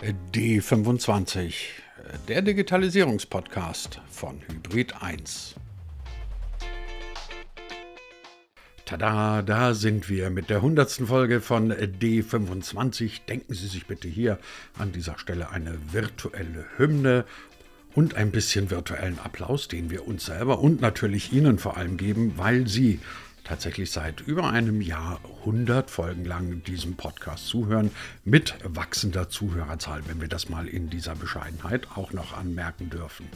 D25, der Digitalisierungspodcast von Hybrid 1. Tada, da sind wir mit der 100. Folge von D25. Denken Sie sich bitte hier an dieser Stelle eine virtuelle Hymne und ein bisschen virtuellen Applaus, den wir uns selber und natürlich Ihnen vor allem geben, weil Sie tatsächlich seit über einem Jahr 100 Folgen lang diesem Podcast zuhören, mit wachsender Zuhörerzahl, wenn wir das mal in dieser Bescheidenheit auch noch anmerken dürfen.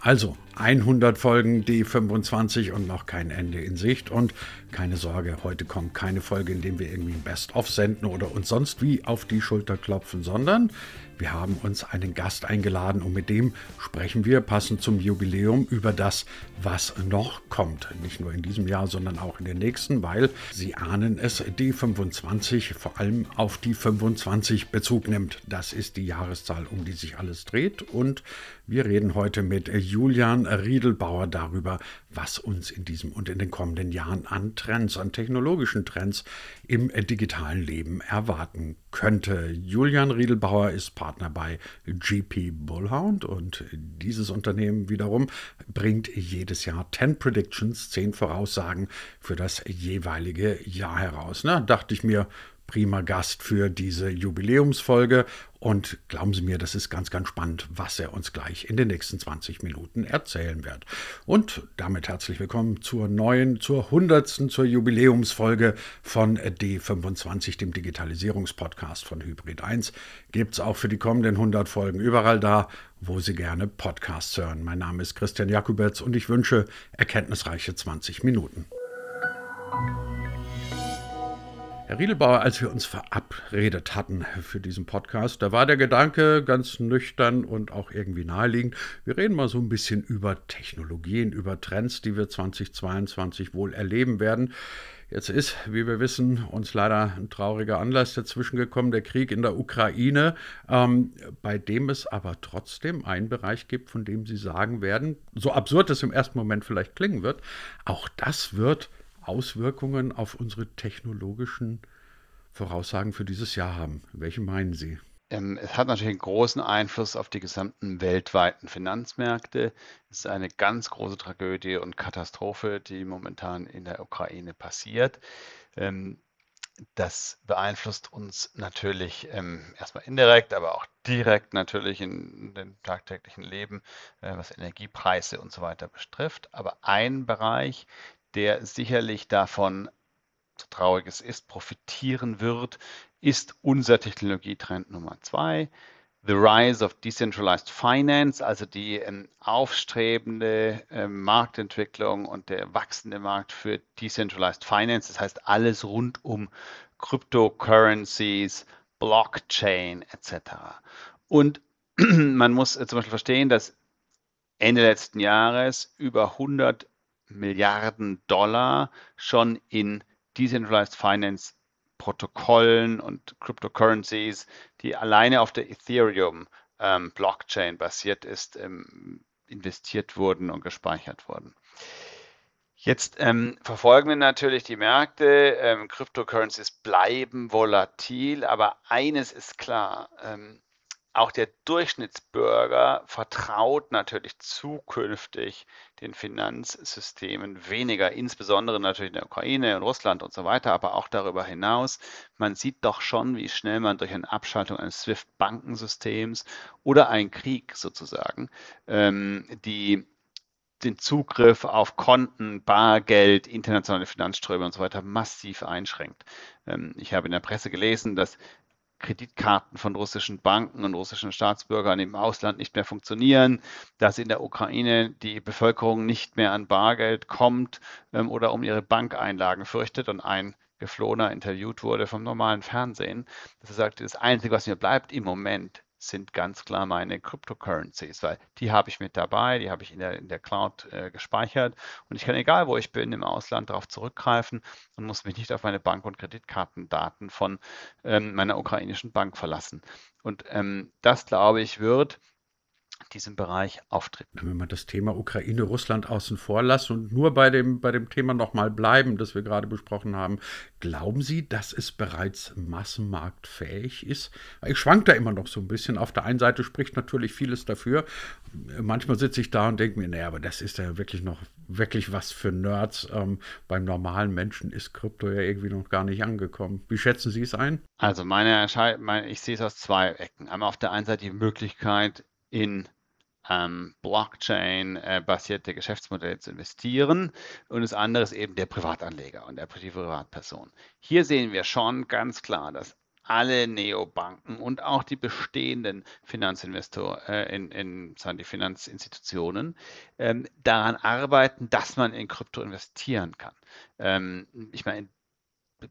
Also 100 Folgen D25 und noch kein Ende in Sicht und keine Sorge, heute kommt keine Folge, in der wir irgendwie ein Best-of senden oder uns sonst wie auf die Schulter klopfen, sondern wir haben uns einen Gast eingeladen und mit dem sprechen wir passend zum Jubiläum über das, was noch kommt. Nicht nur in diesem Jahr, sondern auch in den nächsten, weil Sie ahnen es, D25 vor allem auf die 25 Bezug nimmt. Das ist die Jahreszahl, um die sich alles dreht und wir reden heute mit Julian Riedelbauer darüber, was uns in diesem und in den kommenden Jahren an Trends, an technologischen Trends im digitalen Leben erwarten könnte. Julian Riedelbauer ist Partner bei GP Bullhound und dieses Unternehmen wiederum bringt jedes Jahr 10 Predictions, 10 Voraussagen für das jeweilige Jahr heraus. Na, dachte ich mir, prima Gast für diese Jubiläumsfolge. Und glauben Sie mir, das ist ganz, ganz spannend, was er uns gleich in den nächsten 20 Minuten erzählen wird. Und damit herzlich willkommen zur neuen, zur hundertsten, zur Jubiläumsfolge von D25, dem Digitalisierungspodcast von Hybrid 1. Gibt es auch für die kommenden 100 Folgen überall da, wo Sie gerne Podcasts hören. Mein Name ist Christian Jakubetz und ich wünsche erkenntnisreiche 20 Minuten. Herr Riedelbauer, als wir uns verabredet hatten für diesen Podcast, da war der Gedanke ganz nüchtern und auch irgendwie naheliegend. Wir reden mal so ein bisschen über Technologien, über Trends, die wir 2022 wohl erleben werden. Jetzt ist, wie wir wissen, uns leider ein trauriger Anlass dazwischen gekommen, der Krieg in der Ukraine, ähm, bei dem es aber trotzdem einen Bereich gibt, von dem Sie sagen werden, so absurd es im ersten Moment vielleicht klingen wird, auch das wird Auswirkungen auf unsere technologischen Voraussagen für dieses Jahr haben. Welche meinen Sie? Ähm, es hat natürlich einen großen Einfluss auf die gesamten weltweiten Finanzmärkte. Es ist eine ganz große Tragödie und Katastrophe, die momentan in der Ukraine passiert. Ähm, das beeinflusst uns natürlich ähm, erstmal indirekt, aber auch direkt natürlich in dem tagtäglichen Leben, äh, was Energiepreise und so weiter betrifft. Aber ein Bereich, der sicherlich davon, so traurig es ist, profitieren wird, ist unser Technologietrend Nummer zwei. The Rise of Decentralized Finance, also die ähm, aufstrebende äh, Marktentwicklung und der wachsende Markt für Decentralized Finance, das heißt alles rund um Cryptocurrencies, Blockchain etc. Und man muss äh, zum Beispiel verstehen, dass Ende letzten Jahres über 100 Milliarden Dollar schon in Decentralized Finance Protokollen und Cryptocurrencies, die alleine auf der Ethereum ähm, Blockchain basiert ist, ähm, investiert wurden und gespeichert wurden. Jetzt ähm, verfolgen wir natürlich die Märkte. Ähm, Cryptocurrencies bleiben volatil, aber eines ist klar. Auch der Durchschnittsbürger vertraut natürlich zukünftig den Finanzsystemen weniger, insbesondere natürlich in der Ukraine und Russland und so weiter, aber auch darüber hinaus. Man sieht doch schon, wie schnell man durch eine Abschaltung eines SWIFT-Bankensystems oder einen Krieg sozusagen ähm, die den Zugriff auf Konten, Bargeld, internationale Finanzströme und so weiter massiv einschränkt. Ähm, ich habe in der Presse gelesen, dass Kreditkarten von russischen Banken und russischen Staatsbürgern im Ausland nicht mehr funktionieren, dass in der Ukraine die Bevölkerung nicht mehr an Bargeld kommt ähm, oder um ihre Bankeinlagen fürchtet und ein Geflohener interviewt wurde vom normalen Fernsehen, dass er sagte, das Einzige, was mir bleibt im Moment, sind ganz klar meine Cryptocurrencies, weil die habe ich mit dabei, die habe ich in der, in der Cloud äh, gespeichert und ich kann egal, wo ich bin, im Ausland darauf zurückgreifen und muss mich nicht auf meine Bank- und Kreditkartendaten von ähm, meiner ukrainischen Bank verlassen. Und ähm, das, glaube ich, wird diesem Bereich auftritt. Wenn man das Thema Ukraine, Russland außen vor lässt und nur bei dem, bei dem Thema nochmal bleiben, das wir gerade besprochen haben, glauben Sie, dass es bereits massenmarktfähig ist? Ich schwank da immer noch so ein bisschen. Auf der einen Seite spricht natürlich vieles dafür. Manchmal sitze ich da und denke mir, naja, aber das ist ja wirklich noch wirklich was für Nerds. Ähm, beim normalen Menschen ist Krypto ja irgendwie noch gar nicht angekommen. Wie schätzen Sie es ein? Also meine, meine ich sehe es aus zwei Ecken. Einmal auf der einen Seite die Möglichkeit, in ähm, Blockchain-basierte Geschäftsmodelle zu investieren und das andere ist eben der Privatanleger und der Privatperson. Hier sehen wir schon ganz klar, dass alle Neobanken und auch die bestehenden Finanzinvestoren, äh, in, in, sagen die Finanzinstitutionen, ähm, daran arbeiten, dass man in Krypto investieren kann. Ähm, ich meine,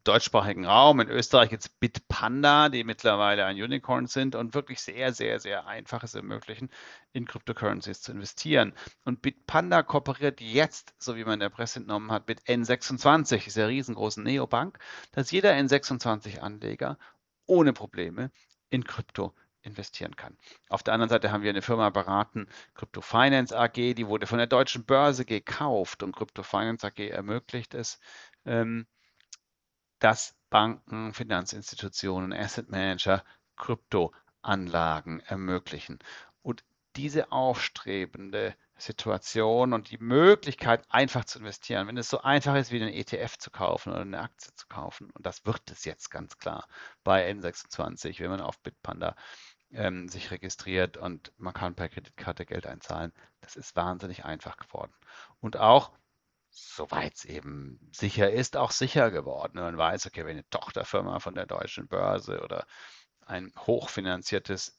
deutschsprachigen Raum. In Österreich jetzt Bitpanda, die mittlerweile ein Unicorn sind und wirklich sehr, sehr, sehr einfach es ermöglichen, in Cryptocurrencies zu investieren. Und Bitpanda kooperiert jetzt, so wie man in der Presse entnommen hat, mit N26, dieser riesengroßen Neobank, dass jeder N26-Anleger ohne Probleme in Krypto investieren kann. Auf der anderen Seite haben wir eine Firma beraten, Crypto Finance AG, die wurde von der deutschen Börse gekauft und Crypto Finance AG ermöglicht es, ähm, dass Banken, Finanzinstitutionen, Asset Manager Kryptoanlagen ermöglichen. Und diese aufstrebende Situation und die Möglichkeit, einfach zu investieren, wenn es so einfach ist, wie einen ETF zu kaufen oder eine Aktie zu kaufen, und das wird es jetzt ganz klar bei N26, wenn man auf Bitpanda ähm, sich registriert und man kann per Kreditkarte Geld einzahlen, das ist wahnsinnig einfach geworden. Und auch soweit es eben sicher ist, auch sicher geworden. Man weiß, okay, wenn eine Tochterfirma von der deutschen Börse oder ein hochfinanziertes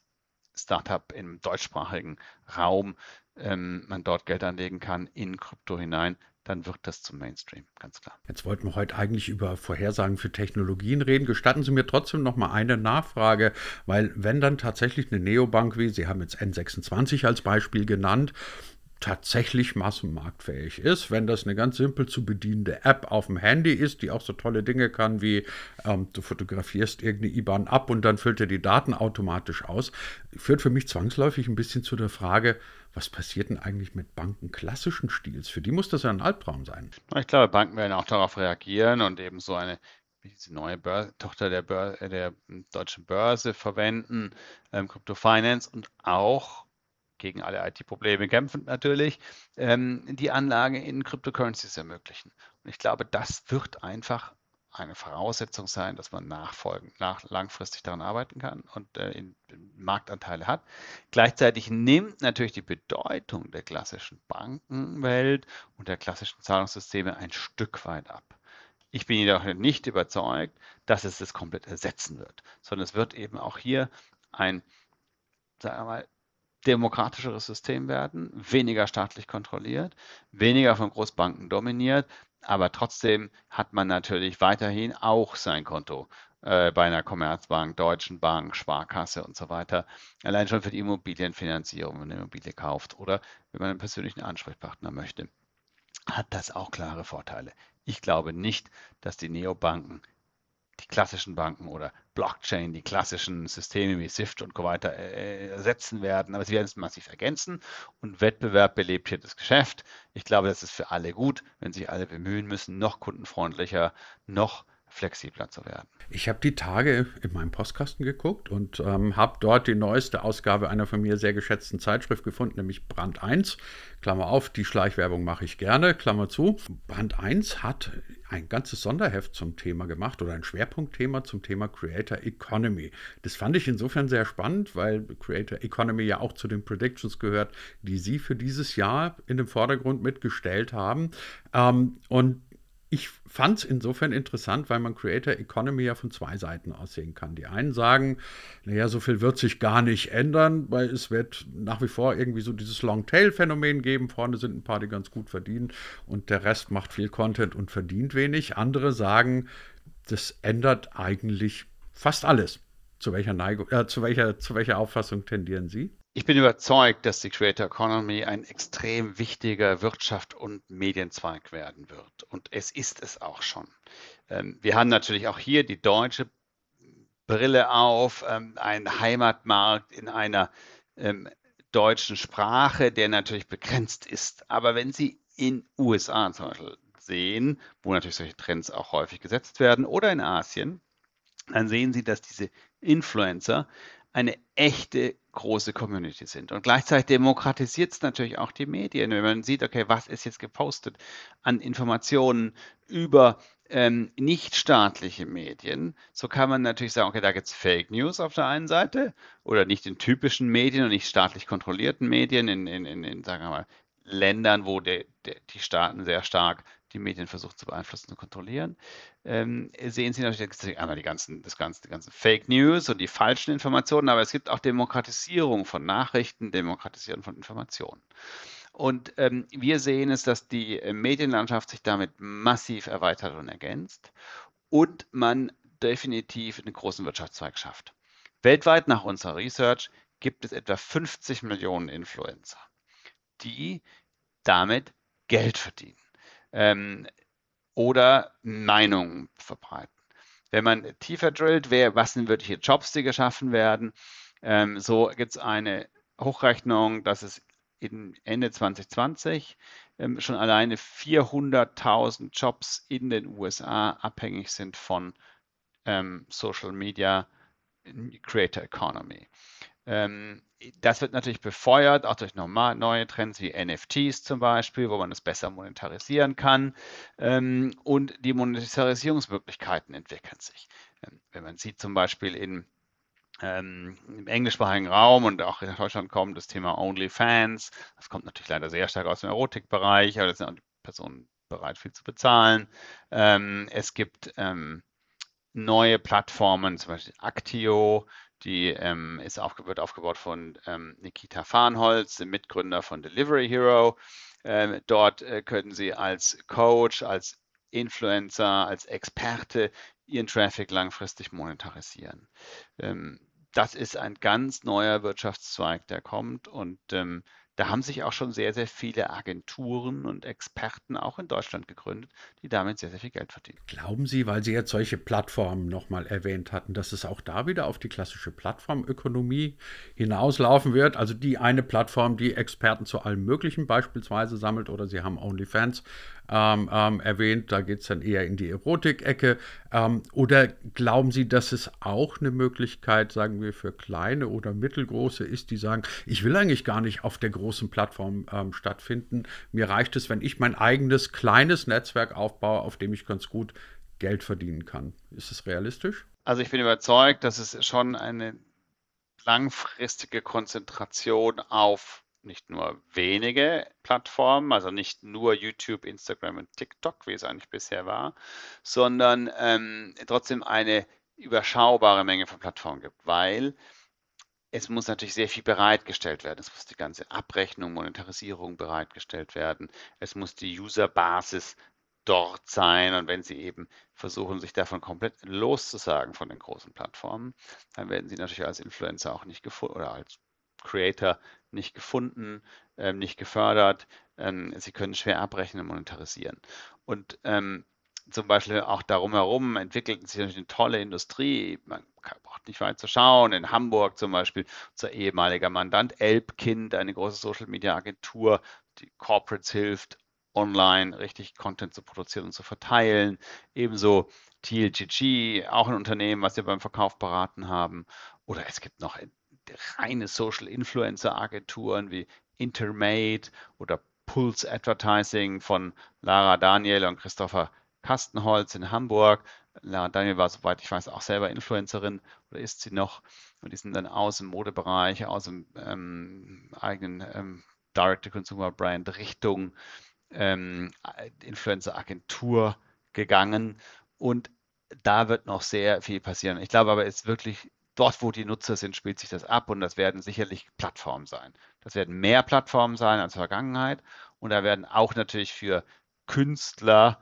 Startup im deutschsprachigen Raum ähm, man dort Geld anlegen kann in Krypto hinein, dann wird das zum Mainstream, ganz klar. Jetzt wollten wir heute eigentlich über Vorhersagen für Technologien reden. Gestatten Sie mir trotzdem noch mal eine Nachfrage, weil wenn dann tatsächlich eine Neobank wie, Sie haben jetzt N26 als Beispiel genannt, tatsächlich massenmarktfähig ist, wenn das eine ganz simpel zu bedienende App auf dem Handy ist, die auch so tolle Dinge kann wie ähm, du fotografierst irgendeine IBAN ab und dann füllt er die Daten automatisch aus, führt für mich zwangsläufig ein bisschen zu der Frage, was passiert denn eigentlich mit Banken klassischen Stils? Für die muss das ja ein Albtraum sein. Ich glaube, Banken werden auch darauf reagieren und eben so eine diese neue Börse, Tochter der, Börse, der deutschen Börse verwenden, ähm, Crypto Finance und auch gegen alle IT-Probleme kämpfend natürlich, ähm, die Anlage in Cryptocurrencies ermöglichen. Und ich glaube, das wird einfach eine Voraussetzung sein, dass man nachfolgend, nach, langfristig daran arbeiten kann und äh, in, in Marktanteile hat. Gleichzeitig nimmt natürlich die Bedeutung der klassischen Bankenwelt und der klassischen Zahlungssysteme ein Stück weit ab. Ich bin jedoch nicht überzeugt, dass es das komplett ersetzen wird, sondern es wird eben auch hier ein, sagen wir mal, demokratischeres System werden, weniger staatlich kontrolliert, weniger von Großbanken dominiert, aber trotzdem hat man natürlich weiterhin auch sein Konto äh, bei einer Commerzbank, Deutschen Bank, Sparkasse und so weiter. Allein schon für die Immobilienfinanzierung, wenn man eine Immobilie kauft oder wenn man einen persönlichen Ansprechpartner möchte, hat das auch klare Vorteile. Ich glaube nicht, dass die Neobanken die klassischen Banken oder Blockchain, die klassischen Systeme wie SWIFT und so weiter äh, ersetzen werden. Aber sie werden es massiv ergänzen und Wettbewerb belebt hier das Geschäft. Ich glaube, das ist für alle gut, wenn sich alle bemühen müssen, noch kundenfreundlicher, noch flexibler zu werden. Ich habe die Tage in meinem Postkasten geguckt und ähm, habe dort die neueste Ausgabe einer von mir sehr geschätzten Zeitschrift gefunden, nämlich Brand 1. Klammer auf, die Schleichwerbung mache ich gerne, Klammer zu. Brand 1 hat ein ganzes Sonderheft zum Thema gemacht oder ein Schwerpunktthema zum Thema Creator Economy. Das fand ich insofern sehr spannend, weil Creator Economy ja auch zu den Predictions gehört, die Sie für dieses Jahr in den Vordergrund mitgestellt haben. Ähm, und ich fand es insofern interessant, weil man Creator Economy ja von zwei Seiten aussehen kann. Die einen sagen, naja, so viel wird sich gar nicht ändern, weil es wird nach wie vor irgendwie so dieses Long-Tail-Phänomen geben. Vorne sind ein paar, die ganz gut verdienen und der Rest macht viel Content und verdient wenig. Andere sagen, das ändert eigentlich fast alles. Zu welcher, Neigung, äh, zu welcher, zu welcher Auffassung tendieren Sie? Ich bin überzeugt, dass die Creator Economy ein extrem wichtiger Wirtschaft und Medienzweig werden wird. Und es ist es auch schon. Ähm, wir haben natürlich auch hier die deutsche Brille auf, ähm, einen Heimatmarkt in einer ähm, deutschen Sprache, der natürlich begrenzt ist. Aber wenn Sie in USA zum Beispiel sehen, wo natürlich solche Trends auch häufig gesetzt werden, oder in Asien, dann sehen Sie, dass diese Influencer eine echte große Community sind. Und gleichzeitig demokratisiert es natürlich auch die Medien, wenn man sieht, okay, was ist jetzt gepostet an Informationen über ähm, nichtstaatliche Medien, so kann man natürlich sagen, okay, da gibt es Fake News auf der einen Seite oder nicht in typischen Medien und nicht staatlich kontrollierten Medien, in, in, in, in sagen wir mal, Ländern, wo de, de, die Staaten sehr stark die Medien versuchen zu beeinflussen und kontrollieren, ähm, sehen Sie natürlich einmal die ganzen, das ganze, die ganzen Fake News und die falschen Informationen, aber es gibt auch Demokratisierung von Nachrichten, Demokratisierung von Informationen. Und ähm, wir sehen es, dass die äh, Medienlandschaft sich damit massiv erweitert und ergänzt und man definitiv einen großen Wirtschaftszweig schafft. Weltweit nach unserer Research gibt es etwa 50 Millionen Influencer, die damit Geld verdienen ähm, oder Meinungen verbreiten. Wenn man tiefer drillt, wer, was sind wirkliche Jobs, die geschaffen werden, ähm, so gibt es eine Hochrechnung, dass es Ende 2020 ähm, schon alleine 400.000 Jobs in den USA abhängig sind von ähm, Social Media Creator Economy. Ähm, das wird natürlich befeuert, auch durch normal, neue Trends wie NFTs zum Beispiel, wo man es besser monetarisieren kann. Ähm, und die Monetarisierungsmöglichkeiten entwickeln sich. Ähm, wenn man sieht zum Beispiel in, ähm, im englischsprachigen Raum und auch in Deutschland kommt das Thema OnlyFans. Das kommt natürlich leider sehr stark aus dem Erotikbereich, aber da sind auch die Personen bereit, viel zu bezahlen. Ähm, es gibt ähm, neue Plattformen, zum Beispiel Actio, die ähm, ist aufge wird aufgebaut von ähm, Nikita Farnholz, dem Mitgründer von Delivery Hero. Ähm, dort äh, können Sie als Coach, als Influencer, als Experte Ihren Traffic langfristig monetarisieren. Ähm, das ist ein ganz neuer Wirtschaftszweig, der kommt und ähm, da haben sich auch schon sehr, sehr viele Agenturen und Experten auch in Deutschland gegründet, die damit sehr, sehr viel Geld verdienen. Glauben Sie, weil Sie jetzt solche Plattformen nochmal erwähnt hatten, dass es auch da wieder auf die klassische Plattformökonomie hinauslaufen wird? Also die eine Plattform, die Experten zu allem Möglichen beispielsweise sammelt oder Sie haben OnlyFans ähm, ähm, erwähnt, da geht es dann eher in die Erotik-Ecke. Ähm, oder glauben Sie, dass es auch eine Möglichkeit, sagen wir, für kleine oder mittelgroße ist, die sagen, ich will eigentlich gar nicht auf der großen Plattform ähm, stattfinden. Mir reicht es, wenn ich mein eigenes kleines Netzwerk aufbaue, auf dem ich ganz gut Geld verdienen kann. Ist es realistisch? Also ich bin überzeugt, dass es schon eine langfristige Konzentration auf nicht nur wenige Plattformen, also nicht nur YouTube, Instagram und TikTok, wie es eigentlich bisher war, sondern ähm, trotzdem eine überschaubare Menge von Plattformen gibt, weil es muss natürlich sehr viel bereitgestellt werden. Es muss die ganze Abrechnung, Monetarisierung bereitgestellt werden. Es muss die Userbasis dort sein. Und wenn Sie eben versuchen, sich davon komplett loszusagen von den großen Plattformen, dann werden Sie natürlich als Influencer auch nicht gefunden oder als Creator nicht gefunden, ähm, nicht gefördert. Ähm, sie können schwer abrechnen und monetarisieren. Und ähm, zum Beispiel auch darum herum entwickelt sich natürlich eine tolle Industrie. Man braucht nicht weit zu schauen. In Hamburg zum Beispiel unser ehemaliger Mandant Elbkind, eine große Social Media Agentur, die Corporates hilft, online richtig Content zu produzieren und zu verteilen. Ebenso TLGG, auch ein Unternehmen, was wir beim Verkauf beraten haben. Oder es gibt noch reine Social Influencer Agenturen wie Intermate oder Pulse Advertising von Lara Daniel und Christopher Kastenholz in Hamburg. Lara Daniel war, soweit ich weiß, auch selber Influencerin oder ist sie noch. Und die sind dann aus dem Modebereich, aus dem ähm, eigenen ähm, Direct-to-Consumer-Brand Richtung ähm, Influencer-Agentur gegangen. Und da wird noch sehr viel passieren. Ich glaube aber, es ist wirklich dort, wo die Nutzer sind, spielt sich das ab und das werden sicherlich Plattformen sein. Das werden mehr Plattformen sein als Vergangenheit und da werden auch natürlich für Künstler,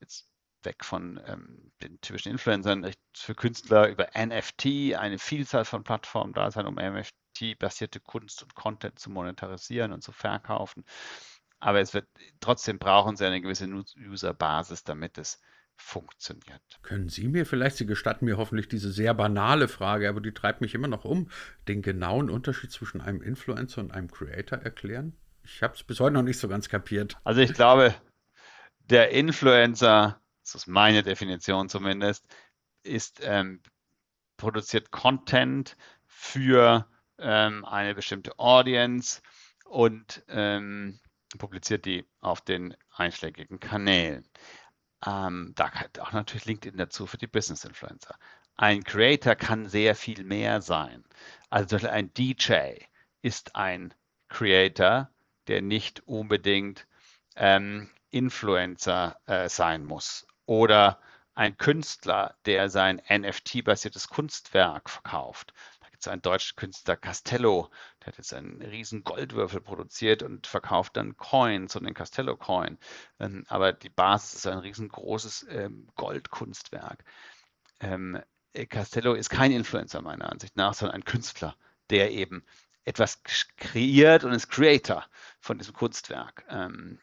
jetzt weg von ähm, den typischen Influencern, für Künstler über NFT eine Vielzahl von Plattformen da sein, um NFT-basierte Kunst und Content zu monetarisieren und zu verkaufen. Aber es wird trotzdem brauchen sie eine gewisse User-Basis, damit es funktioniert. Können Sie mir vielleicht, Sie gestatten mir hoffentlich diese sehr banale Frage, aber die treibt mich immer noch um, den genauen Unterschied zwischen einem Influencer und einem Creator erklären? Ich habe es bis heute noch nicht so ganz kapiert. Also ich glaube, der Influencer, das ist meine Definition zumindest, ist ähm, produziert Content für ähm, eine bestimmte Audience und ähm, publiziert die auf den einschlägigen Kanälen. Ähm, da gehört auch natürlich LinkedIn dazu für die Business Influencer. Ein Creator kann sehr viel mehr sein. Also zum Beispiel ein DJ ist ein Creator, der nicht unbedingt ähm, Influencer äh, sein muss. Oder ein Künstler, der sein NFT-basiertes Kunstwerk verkauft. Gibt es einen deutschen Künstler, Castello, der hat jetzt einen riesen Goldwürfel produziert und verkauft dann Coins und den Castello-Coin. Ähm, aber die Basis ist ein riesengroßes ähm, Goldkunstwerk. Ähm, Castello ist kein Influencer meiner Ansicht nach, sondern ein Künstler, der eben etwas kreiert und ist Creator von diesem Kunstwerk. Ähm,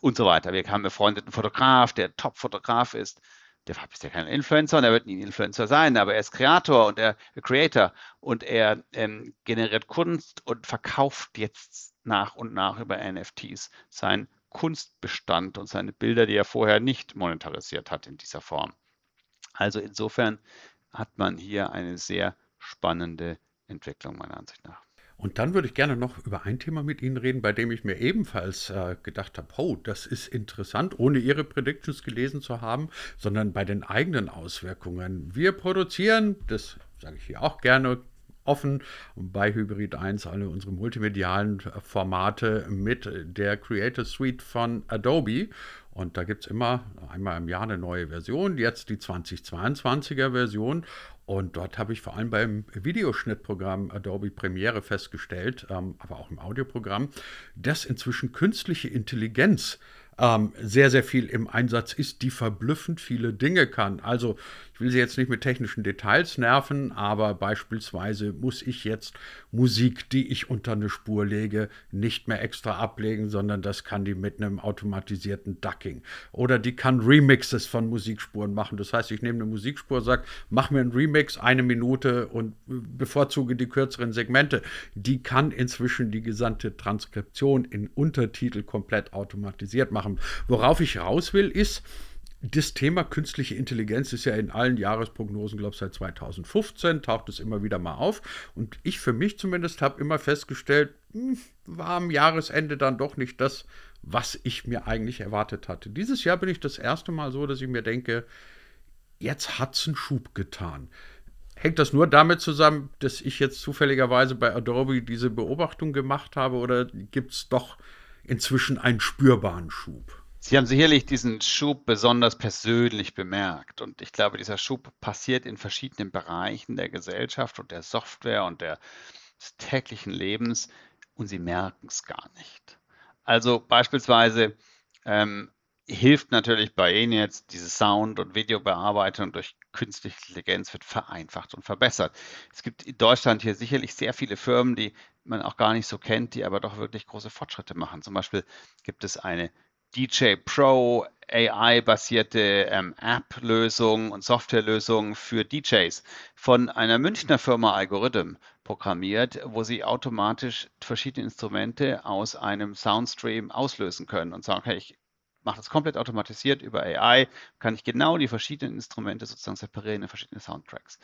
und so weiter. Wir haben einen befreundeten Fotograf, der Top-Fotograf ist. Der ist ja kein Influencer und er wird nie ein Influencer sein, aber er ist Kreator und er Creator und er ähm, generiert Kunst und verkauft jetzt nach und nach über NFTs seinen Kunstbestand und seine Bilder, die er vorher nicht monetarisiert hat in dieser Form. Also insofern hat man hier eine sehr spannende Entwicklung meiner Ansicht nach. Und dann würde ich gerne noch über ein Thema mit Ihnen reden, bei dem ich mir ebenfalls äh, gedacht habe, oh, das ist interessant, ohne Ihre Predictions gelesen zu haben, sondern bei den eigenen Auswirkungen. Wir produzieren, das sage ich hier auch gerne, offen bei Hybrid 1 alle unsere multimedialen Formate mit der Creator Suite von Adobe. Und da gibt es immer einmal im Jahr eine neue Version, jetzt die 2022er Version. Und dort habe ich vor allem beim Videoschnittprogramm Adobe Premiere festgestellt, ähm, aber auch im Audioprogramm, dass inzwischen künstliche Intelligenz ähm, sehr, sehr viel im Einsatz ist, die verblüffend viele Dinge kann. Also ich will Sie jetzt nicht mit technischen Details nerven, aber beispielsweise muss ich jetzt Musik, die ich unter eine Spur lege, nicht mehr extra ablegen, sondern das kann die mit einem automatisierten Ducking. Oder die kann Remixes von Musikspuren machen. Das heißt, ich nehme eine Musikspur, sage, mach mir einen Remix, eine Minute und bevorzuge die kürzeren Segmente. Die kann inzwischen die gesamte Transkription in Untertitel komplett automatisiert machen. Worauf ich raus will, ist, das Thema künstliche Intelligenz ist ja in allen Jahresprognosen, glaube ich, seit 2015 taucht es immer wieder mal auf. Und ich für mich zumindest habe immer festgestellt, hm, war am Jahresende dann doch nicht das, was ich mir eigentlich erwartet hatte. Dieses Jahr bin ich das erste Mal so, dass ich mir denke, jetzt hat es einen Schub getan. Hängt das nur damit zusammen, dass ich jetzt zufälligerweise bei Adobe diese Beobachtung gemacht habe oder gibt es doch inzwischen einen spürbaren Schub? Sie haben sicherlich diesen Schub besonders persönlich bemerkt. Und ich glaube, dieser Schub passiert in verschiedenen Bereichen der Gesellschaft und der Software und der, des täglichen Lebens und Sie merken es gar nicht. Also beispielsweise ähm, hilft natürlich bei Ihnen jetzt diese Sound- und Videobearbeitung durch künstliche Intelligenz wird vereinfacht und verbessert. Es gibt in Deutschland hier sicherlich sehr viele Firmen, die man auch gar nicht so kennt, die aber doch wirklich große Fortschritte machen. Zum Beispiel gibt es eine DJ Pro AI-basierte ähm, App-Lösung und Softwarelösung für DJs von einer Münchner Firma Algorithm programmiert, wo sie automatisch verschiedene Instrumente aus einem Soundstream auslösen können und sagen, hey, ich mache das komplett automatisiert über AI, kann ich genau die verschiedenen Instrumente sozusagen separieren in verschiedene Soundtracks.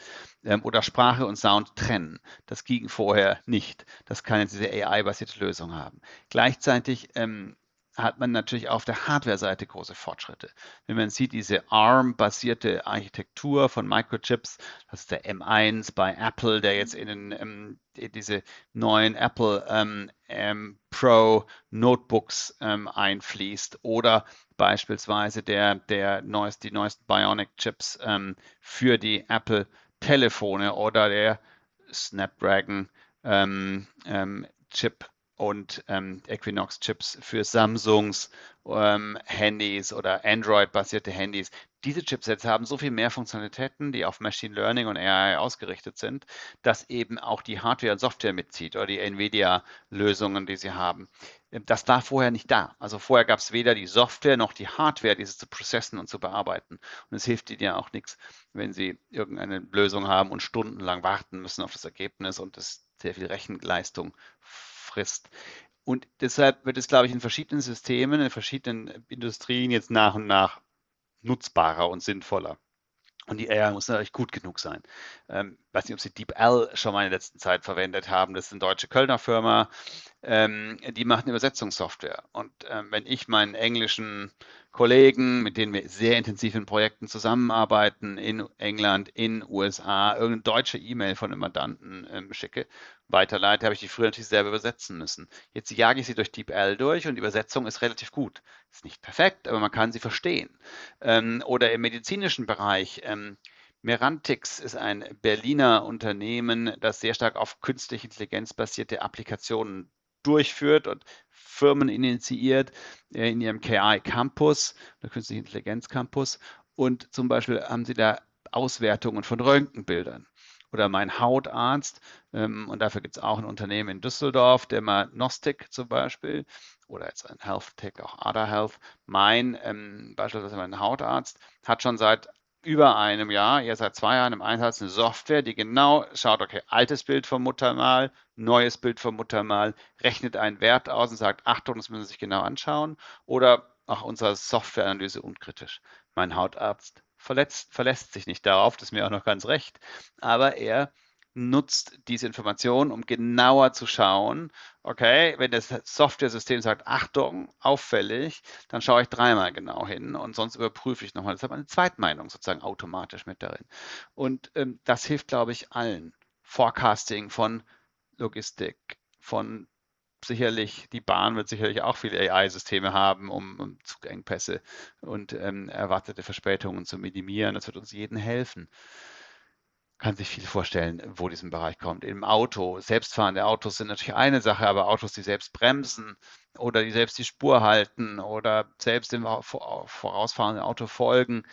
Ähm, oder Sprache und Sound trennen. Das ging vorher nicht. Das kann jetzt diese AI-basierte Lösung haben. Gleichzeitig ähm, hat man natürlich auf der Hardware-Seite große Fortschritte. Wenn man sieht, diese ARM-basierte Architektur von Microchips, das ist der M1 bei Apple, der jetzt in, den, ähm, diese neuen Apple ähm, ähm, Pro Notebooks ähm, einfließt oder beispielsweise der, der neuest, die neuesten Bionic-Chips ähm, für die Apple Telefone oder der Snapdragon ähm, Chip und ähm, Equinox-Chips für Samsungs ähm, Handys oder Android-basierte Handys. Diese Chipsets haben so viel mehr Funktionalitäten, die auf Machine Learning und AI ausgerichtet sind, dass eben auch die Hardware und Software mitzieht oder die NVIDIA-Lösungen, die sie haben. Ähm, das war vorher nicht da. Also vorher gab es weder die Software noch die Hardware, diese zu processen und zu bearbeiten. Und es hilft ihnen ja auch nichts, wenn sie irgendeine Lösung haben und stundenlang warten müssen auf das Ergebnis und es sehr viel Rechenleistung frisst. Und deshalb wird es, glaube ich, in verschiedenen Systemen, in verschiedenen Industrien jetzt nach und nach nutzbarer und sinnvoller. Und die AI muss natürlich gut genug sein. Ähm, weiß nicht, ob Sie DeepL schon mal in der letzten Zeit verwendet haben. Das ist eine deutsche Kölner Firma. Ähm, die macht Übersetzungssoftware. Und ähm, wenn ich meinen englischen Kollegen, mit denen wir sehr intensiv in Projekten zusammenarbeiten, in England, in USA, irgendeine deutsche E-Mail von einem Mandanten ähm, schicke, weiterleite, habe ich die früher natürlich selber übersetzen müssen. Jetzt jage ich sie durch DeepL durch und die Übersetzung ist relativ gut. Ist nicht perfekt, aber man kann sie verstehen. Ähm, oder im medizinischen Bereich. Ähm, Merantix ist ein Berliner Unternehmen, das sehr stark auf künstliche Intelligenz basierte Applikationen durchführt und Firmen initiiert äh, in ihrem KI Campus, der Künstliche Intelligenz Campus. Und zum Beispiel haben sie da Auswertungen von Röntgenbildern. Oder mein Hautarzt, ähm, und dafür gibt es auch ein Unternehmen in Düsseldorf, der Dermanostic zum Beispiel, oder jetzt ein Health Tech, auch Ada Health. Mein, ähm, beispielsweise mein Hautarzt, hat schon seit über einem Jahr, eher seit zwei Jahren im Einsatz, eine Software, die genau schaut, okay, altes Bild vom Muttermal, neues Bild vom Muttermal, rechnet einen Wert aus und sagt, Achtung, das müssen Sie sich genau anschauen. Oder auch unsere Softwareanalyse unkritisch. Mein Hautarzt verletzt, verlässt sich nicht darauf, das ist mir auch noch ganz recht, aber er nutzt diese Information, um genauer zu schauen, okay, wenn das Software-System sagt, Achtung, auffällig, dann schaue ich dreimal genau hin und sonst überprüfe ich nochmal. Das hat eine Zweitmeinung sozusagen automatisch mit darin. Und ähm, das hilft, glaube ich, allen. Forecasting von Logistik, von sicherlich, die Bahn wird sicherlich auch viele AI-Systeme haben, um, um Zugengpässe und ähm, erwartete Verspätungen zu minimieren. Das wird uns jeden helfen kann sich viel vorstellen, wo diesem Bereich kommt. Im Auto, selbstfahrende Autos sind natürlich eine Sache, aber Autos, die selbst bremsen oder die selbst die Spur halten oder selbst dem vorausfahrenden Auto folgen,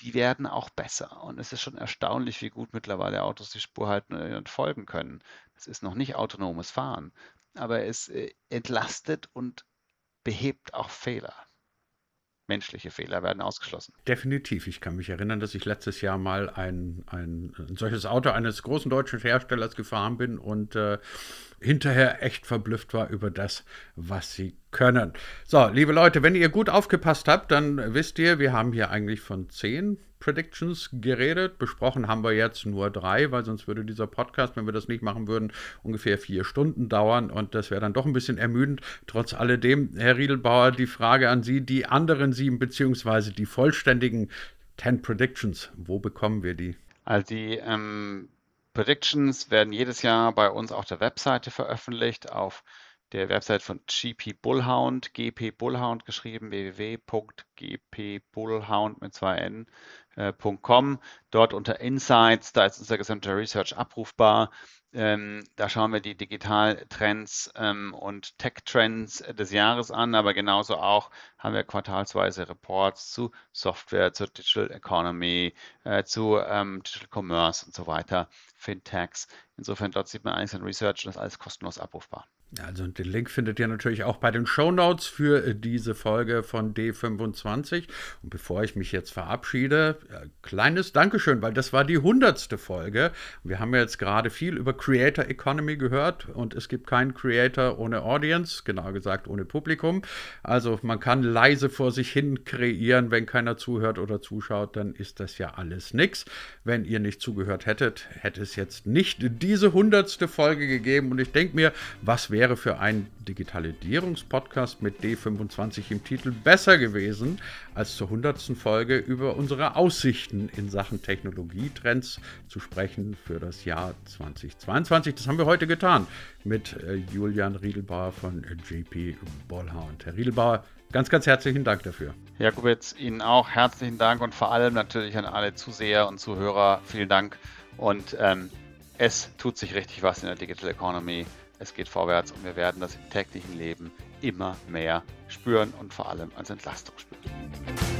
die werden auch besser. Und es ist schon erstaunlich, wie gut mittlerweile Autos die Spur halten und folgen können. Das ist noch nicht autonomes Fahren, aber es äh, entlastet und behebt auch Fehler menschliche Fehler werden ausgeschlossen. Definitiv. Ich kann mich erinnern, dass ich letztes Jahr mal ein, ein, ein solches Auto eines großen deutschen Herstellers gefahren bin und äh, hinterher echt verblüfft war über das, was sie können. So, liebe Leute, wenn ihr gut aufgepasst habt, dann wisst ihr, wir haben hier eigentlich von zehn Predictions geredet. Besprochen haben wir jetzt nur drei, weil sonst würde dieser Podcast, wenn wir das nicht machen würden, ungefähr vier Stunden dauern und das wäre dann doch ein bisschen ermüdend. Trotz alledem, Herr Riedelbauer, die Frage an Sie, die anderen sieben beziehungsweise die vollständigen 10 Predictions, wo bekommen wir die? Also die ähm, Predictions werden jedes Jahr bei uns auf der Webseite veröffentlicht, auf der Website von GP Bullhound, GP Bullhound geschrieben, www.gpbullhound mit zwei N.com. Äh, Dort unter Insights, da ist unser gesamter Research abrufbar. Ähm, da schauen wir die Digitaltrends ähm, und Tech-Trends des Jahres an, aber genauso auch haben wir quartalsweise Reports zu Software, zur Digital Economy, äh, zu ähm, Digital Commerce und so weiter, Fintechs. Insofern dort sieht man eigentlich sein Research das ist alles kostenlos abrufbar. Also den Link findet ihr natürlich auch bei den Show Notes für äh, diese Folge von D25. Und bevor ich mich jetzt verabschiede, äh, kleines Dankeschön, weil das war die hundertste Folge. Wir haben jetzt gerade viel über Creator Economy gehört und es gibt keinen Creator ohne Audience, genau gesagt ohne Publikum. Also man kann leise vor sich hin kreieren, wenn keiner zuhört oder zuschaut, dann ist das ja alles nix. Wenn ihr nicht zugehört hättet, hätte es jetzt nicht diese hundertste Folge gegeben. Und ich denke mir, was wäre wäre für einen Digitalisierungspodcast mit D25 im Titel besser gewesen, als zur 100. Folge über unsere Aussichten in Sachen Technologietrends zu sprechen für das Jahr 2022. Das haben wir heute getan mit äh, Julian Riedelbauer von JP Bollhound. Herr Riedelbauer, ganz, ganz herzlichen Dank dafür. Herr Kubitz, Ihnen auch herzlichen Dank und vor allem natürlich an alle Zuseher und Zuhörer vielen Dank und ähm, es tut sich richtig was in der Digital Economy. Es geht vorwärts und wir werden das im täglichen Leben immer mehr spüren und vor allem als Entlastung spüren.